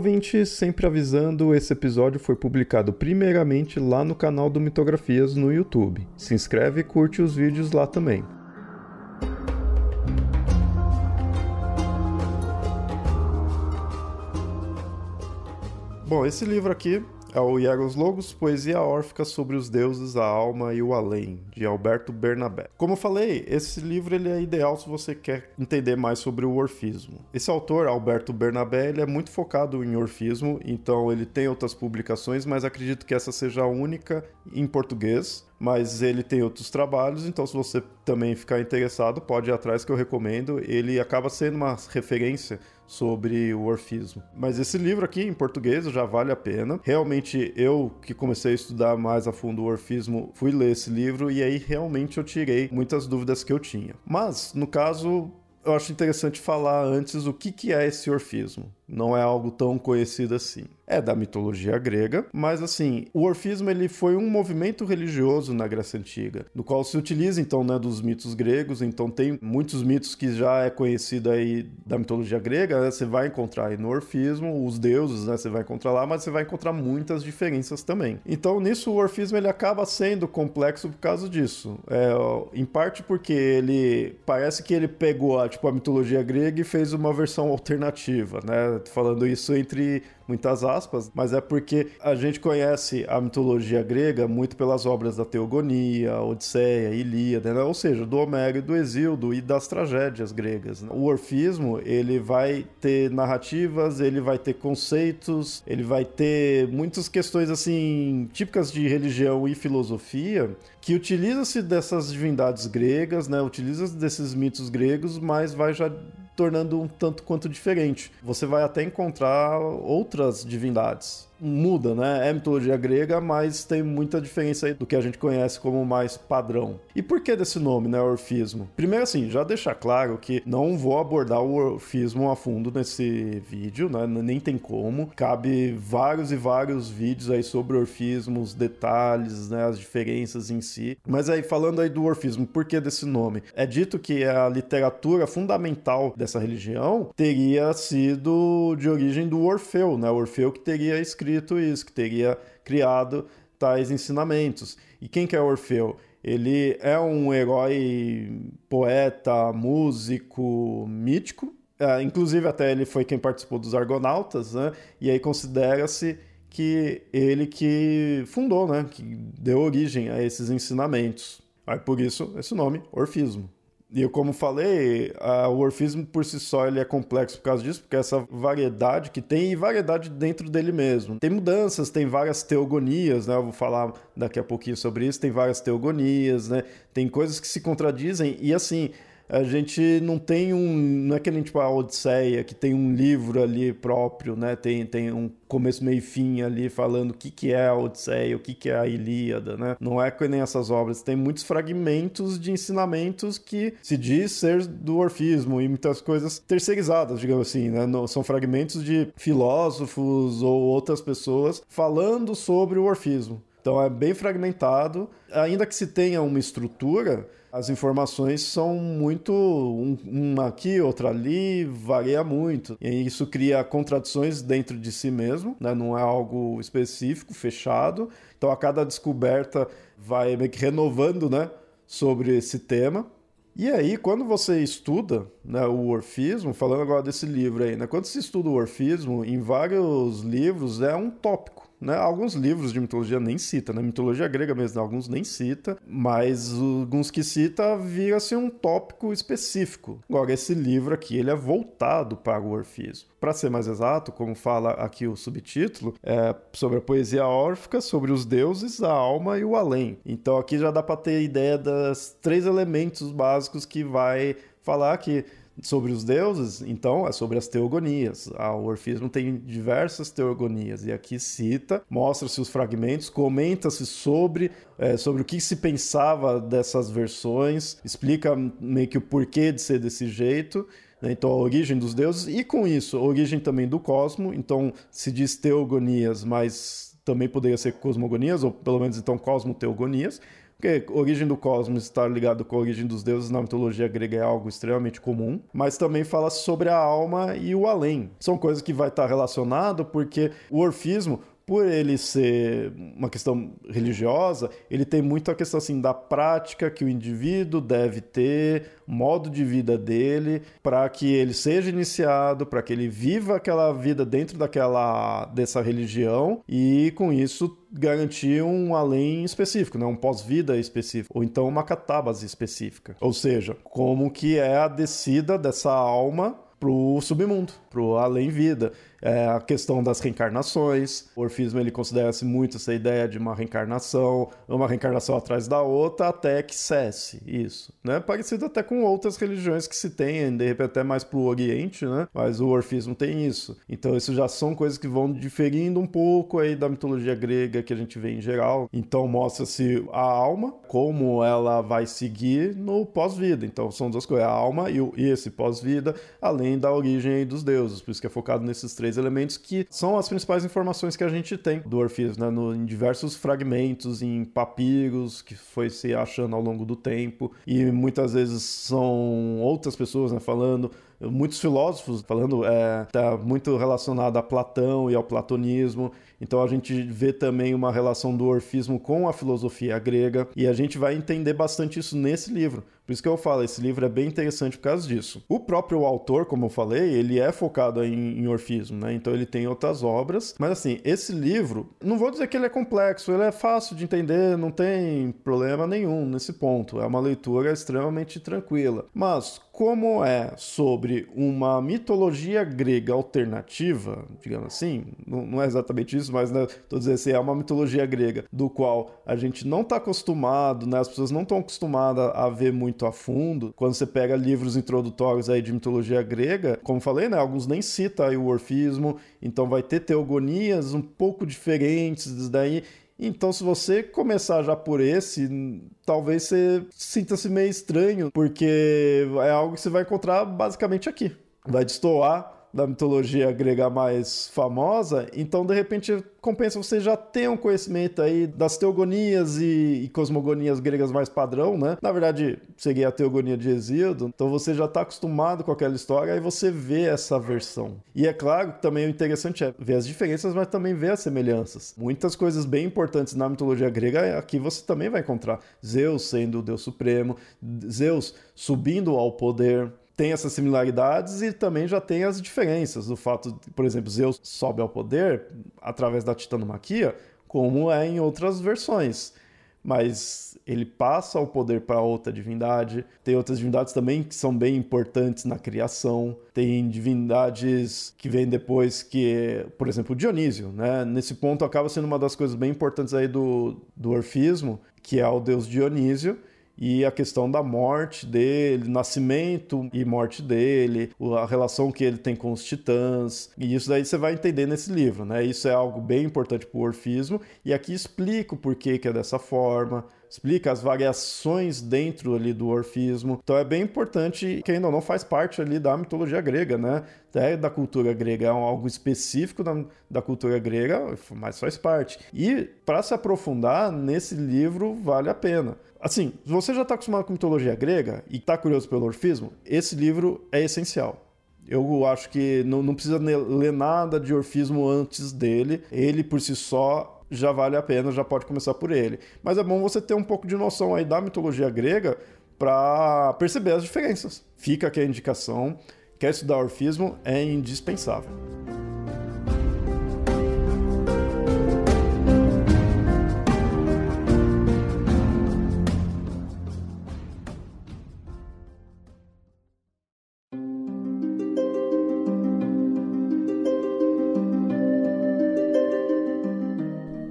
ouvinte! Sempre avisando, esse episódio foi publicado primeiramente lá no canal do Mitografias no YouTube. Se inscreve e curte os vídeos lá também. Bom, esse livro aqui é o Hieros Logos, Poesia Órfica sobre os Deuses, a Alma e o Além, de Alberto Bernabé. Como eu falei, esse livro ele é ideal se você quer entender mais sobre o orfismo. Esse autor, Alberto Bernabé, ele é muito focado em orfismo, então ele tem outras publicações, mas acredito que essa seja a única em português mas ele tem outros trabalhos, então se você também ficar interessado, pode ir atrás que eu recomendo. Ele acaba sendo uma referência sobre o orfismo. Mas esse livro aqui em português já vale a pena. Realmente eu que comecei a estudar mais a fundo o orfismo, fui ler esse livro e aí realmente eu tirei muitas dúvidas que eu tinha. Mas no caso eu acho interessante falar antes o que, que é esse orfismo. Não é algo tão conhecido assim. É da mitologia grega, mas assim, o orfismo ele foi um movimento religioso na Grécia Antiga, no qual se utiliza então né, dos mitos gregos, então tem muitos mitos que já é conhecido aí da mitologia grega, né, você vai encontrar aí no orfismo, os deuses, né, você vai encontrar lá, mas você vai encontrar muitas diferenças também. Então nisso o orfismo ele acaba sendo complexo por causa disso, é, em parte porque ele parece que ele pegou tipo, a mitologia grega e fez uma versão alternativa, né, falando isso entre muitas aspas, mas é porque a gente conhece a mitologia grega muito pelas obras da Teogonia, Odisseia, Ilíada, né? ou seja, do Homero e do Exíodo e das tragédias gregas. Né? O orfismo, ele vai ter narrativas, ele vai ter conceitos, ele vai ter muitas questões assim típicas de religião e filosofia que utiliza-se dessas divindades gregas, né? Utiliza desses mitos gregos, mas vai já tornando um tanto quanto diferente. Você vai até encontrar outras divindades muda, né? É mitologia grega, mas tem muita diferença aí do que a gente conhece como mais padrão. E por que desse nome, né, orfismo? Primeiro assim, já deixar claro que não vou abordar o orfismo a fundo nesse vídeo, né? Nem tem como. Cabe vários e vários vídeos aí sobre orfismo, os detalhes, né, as diferenças em si. Mas aí falando aí do orfismo, por que desse nome? É dito que a literatura fundamental dessa religião teria sido de origem do Orfeu, né? O Orfeu que teria escrito escrito isso, que teria criado tais ensinamentos. E quem que é Orfeu? Ele é um herói, poeta, músico, mítico. É, inclusive, até ele foi quem participou dos Argonautas, né? E aí considera-se que ele que fundou, né? Que deu origem a esses ensinamentos. Aí por isso esse nome, Orfismo. E como falei, a, o orfismo por si só ele é complexo por causa disso, porque essa variedade que tem e variedade dentro dele mesmo. Tem mudanças, tem várias teogonias, né? Eu vou falar daqui a pouquinho sobre isso. Tem várias teogonias, né? Tem coisas que se contradizem e assim a gente não tem um. Não é que nem tipo a Odisseia, que tem um livro ali próprio, né? Tem, tem um começo, meio e fim ali falando o que, que é a Odisseia, o que, que é a Ilíada, né? Não é que nem essas obras. Tem muitos fragmentos de ensinamentos que se diz ser do orfismo e muitas coisas terceirizadas, digamos assim, né? São fragmentos de filósofos ou outras pessoas falando sobre o orfismo. Então é bem fragmentado. Ainda que se tenha uma estrutura, as informações são muito um, uma aqui, outra ali, varia muito. E isso cria contradições dentro de si mesmo, né? não é algo específico, fechado. Então a cada descoberta vai meio que renovando né? sobre esse tema. E aí, quando você estuda né, o orfismo, falando agora desse livro aí, né, quando se estuda o orfismo, em vários livros é um tópico né? Alguns livros de mitologia nem cita, né? Mitologia grega mesmo, alguns nem cita, mas alguns que cita vira-se um tópico específico. Agora, esse livro aqui, ele é voltado para o orfismo. Para ser mais exato, como fala aqui o subtítulo, é sobre a poesia órfica, sobre os deuses, a alma e o além. Então aqui já dá para ter ideia dos três elementos básicos que vai falar que sobre os deuses, então é sobre as teogonias. O Orfismo tem diversas teogonias e aqui cita, mostra-se os fragmentos, comenta-se sobre, é, sobre o que se pensava dessas versões, explica meio que o porquê de ser desse jeito. Né? Então, a origem dos deuses e com isso, a origem também do cosmo. Então, se diz teogonias, mas também poderia ser cosmogonias, ou pelo menos então cosmoteogonias. Porque a origem do cosmos está ligado com a origem dos deuses na mitologia grega é algo extremamente comum, mas também fala sobre a alma e o além. São coisas que vai estar relacionado porque o orfismo, por ele ser uma questão religiosa, ele tem muito a questão assim da prática que o indivíduo deve ter, modo de vida dele, para que ele seja iniciado, para que ele viva aquela vida dentro daquela dessa religião e com isso garantir um além específico, né? um pós-vida específico, ou então uma catábase específica. Ou seja, como que é a descida dessa alma pro submundo, pro além-vida é, a questão das reencarnações. O orfismo ele considera-se muito essa ideia de uma reencarnação, uma reencarnação atrás da outra até que cesse isso, né? Parecido até com outras religiões que se têm, de repente até mais para o Oriente, né? Mas o orfismo tem isso. Então isso já são coisas que vão diferindo um pouco aí da mitologia grega que a gente vê em geral. Então mostra-se a alma, como ela vai seguir no pós-vida. Então são duas coisas, a alma e, e esse pós-vida, além da origem dos deuses. Por isso que é focado nesses três três elementos que são as principais informações que a gente tem do Orfismo, né? No, em diversos fragmentos, em papiros que foi se achando ao longo do tempo e muitas vezes são outras pessoas né, falando muitos filósofos falando é, tá muito relacionado a Platão e ao platonismo. Então a gente vê também uma relação do orfismo com a filosofia grega e a gente vai entender bastante isso nesse livro. Por isso que eu falo, esse livro é bem interessante por causa disso. O próprio autor, como eu falei, ele é focado em, em orfismo, né? Então ele tem outras obras. Mas assim, esse livro, não vou dizer que ele é complexo, ele é fácil de entender, não tem problema nenhum nesse ponto. É uma leitura extremamente tranquila. Mas como é sobre uma mitologia grega alternativa, digamos assim, não, é exatamente isso, mas né, tô dizendo assim, é uma mitologia grega do qual a gente não está acostumado, né, as pessoas não estão acostumadas a ver muito a fundo. Quando você pega livros introdutórios aí de mitologia grega, como falei, né, alguns nem citam o orfismo, então vai ter teogonias um pouco diferentes daí, então, se você começar já por esse, talvez você sinta-se meio estranho, porque é algo que você vai encontrar basicamente aqui. Vai destoar da mitologia grega mais famosa, então de repente compensa você já ter um conhecimento aí das teogonias e, e cosmogonias gregas mais padrão, né? Na verdade, seria a teogonia de Exíodo, então você já está acostumado com aquela história e você vê essa versão. E é claro que também o interessante é ver as diferenças, mas também ver as semelhanças. Muitas coisas bem importantes na mitologia grega aqui você também vai encontrar. Zeus sendo o deus supremo, Zeus subindo ao poder, tem essas similaridades e também já tem as diferenças. Do fato, de, por exemplo, Zeus sobe ao poder através da titanomaquia, como é em outras versões. Mas ele passa o poder para outra divindade. Tem outras divindades também que são bem importantes na criação. Tem divindades que vêm depois, que, por exemplo, Dionísio. Né? Nesse ponto acaba sendo uma das coisas bem importantes aí do, do orfismo, que é o deus Dionísio e a questão da morte dele, nascimento e morte dele, a relação que ele tem com os titãs. E isso daí você vai entender nesse livro, né? Isso é algo bem importante para o orfismo e aqui explica o porquê que é dessa forma, explica as variações dentro ali do orfismo. Então é bem importante que ainda não faz parte ali da mitologia grega, né? É da cultura grega, é algo específico da, da cultura grega, mas faz parte. E para se aprofundar nesse livro vale a pena. Assim, se você já está acostumado com mitologia grega e está curioso pelo orfismo, esse livro é essencial. Eu acho que não, não precisa ler nada de orfismo antes dele. Ele por si só já vale a pena, já pode começar por ele. Mas é bom você ter um pouco de noção aí da mitologia grega para perceber as diferenças. Fica aqui a indicação. Quer estudar orfismo? É indispensável.